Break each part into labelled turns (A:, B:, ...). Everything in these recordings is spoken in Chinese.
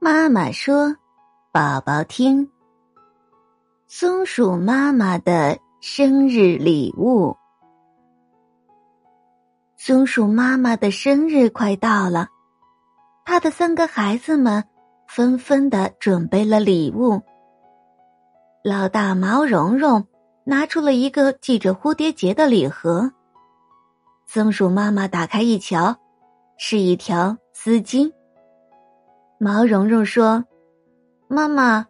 A: 妈妈说：“宝宝听。”松鼠妈妈的生日礼物。松鼠妈妈的生日快到了，她的三个孩子们纷纷的准备了礼物。老大毛茸茸拿出了一个系着蝴蝶结的礼盒。松鼠妈妈打开一瞧，是一条丝巾。毛茸茸说：“妈妈，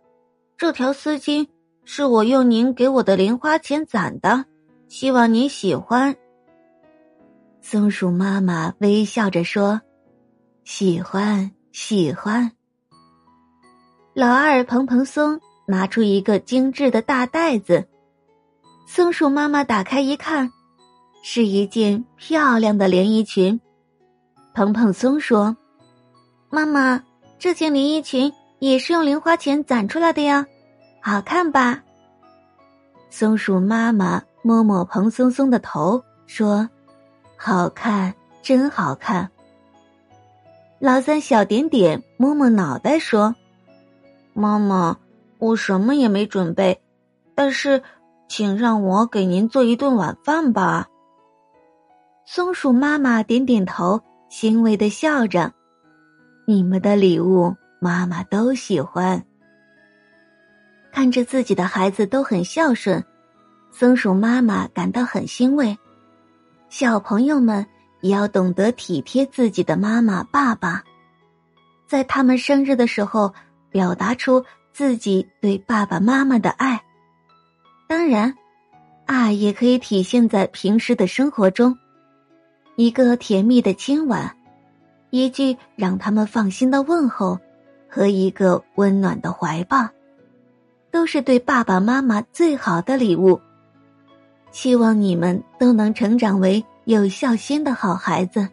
A: 这条丝巾是我用您给我的零花钱攒的，希望您喜欢。”松鼠妈妈微笑着说：“喜欢，喜欢。”老二蓬蓬松拿出一个精致的大袋子，松鼠妈妈打开一看，是一件漂亮的连衣裙。蓬蓬松说：“妈妈。”这件连衣裙也是用零花钱攒出来的呀，好看吧？松鼠妈妈摸摸蓬松松的头，说：“好看，真好看。”老三小点点摸摸脑袋，说：“妈妈，我什么也没准备，但是，请让我给您做一顿晚饭吧。”松鼠妈妈点点头，欣慰的笑着。你们的礼物，妈妈都喜欢。看着自己的孩子都很孝顺，松鼠妈妈感到很欣慰。小朋友们也要懂得体贴自己的妈妈、爸爸，在他们生日的时候表达出自己对爸爸妈妈的爱。当然，爱也可以体现在平时的生活中，一个甜蜜的亲吻。一句让他们放心的问候，和一个温暖的怀抱，都是对爸爸妈妈最好的礼物。希望你们都能成长为有孝心的好孩子。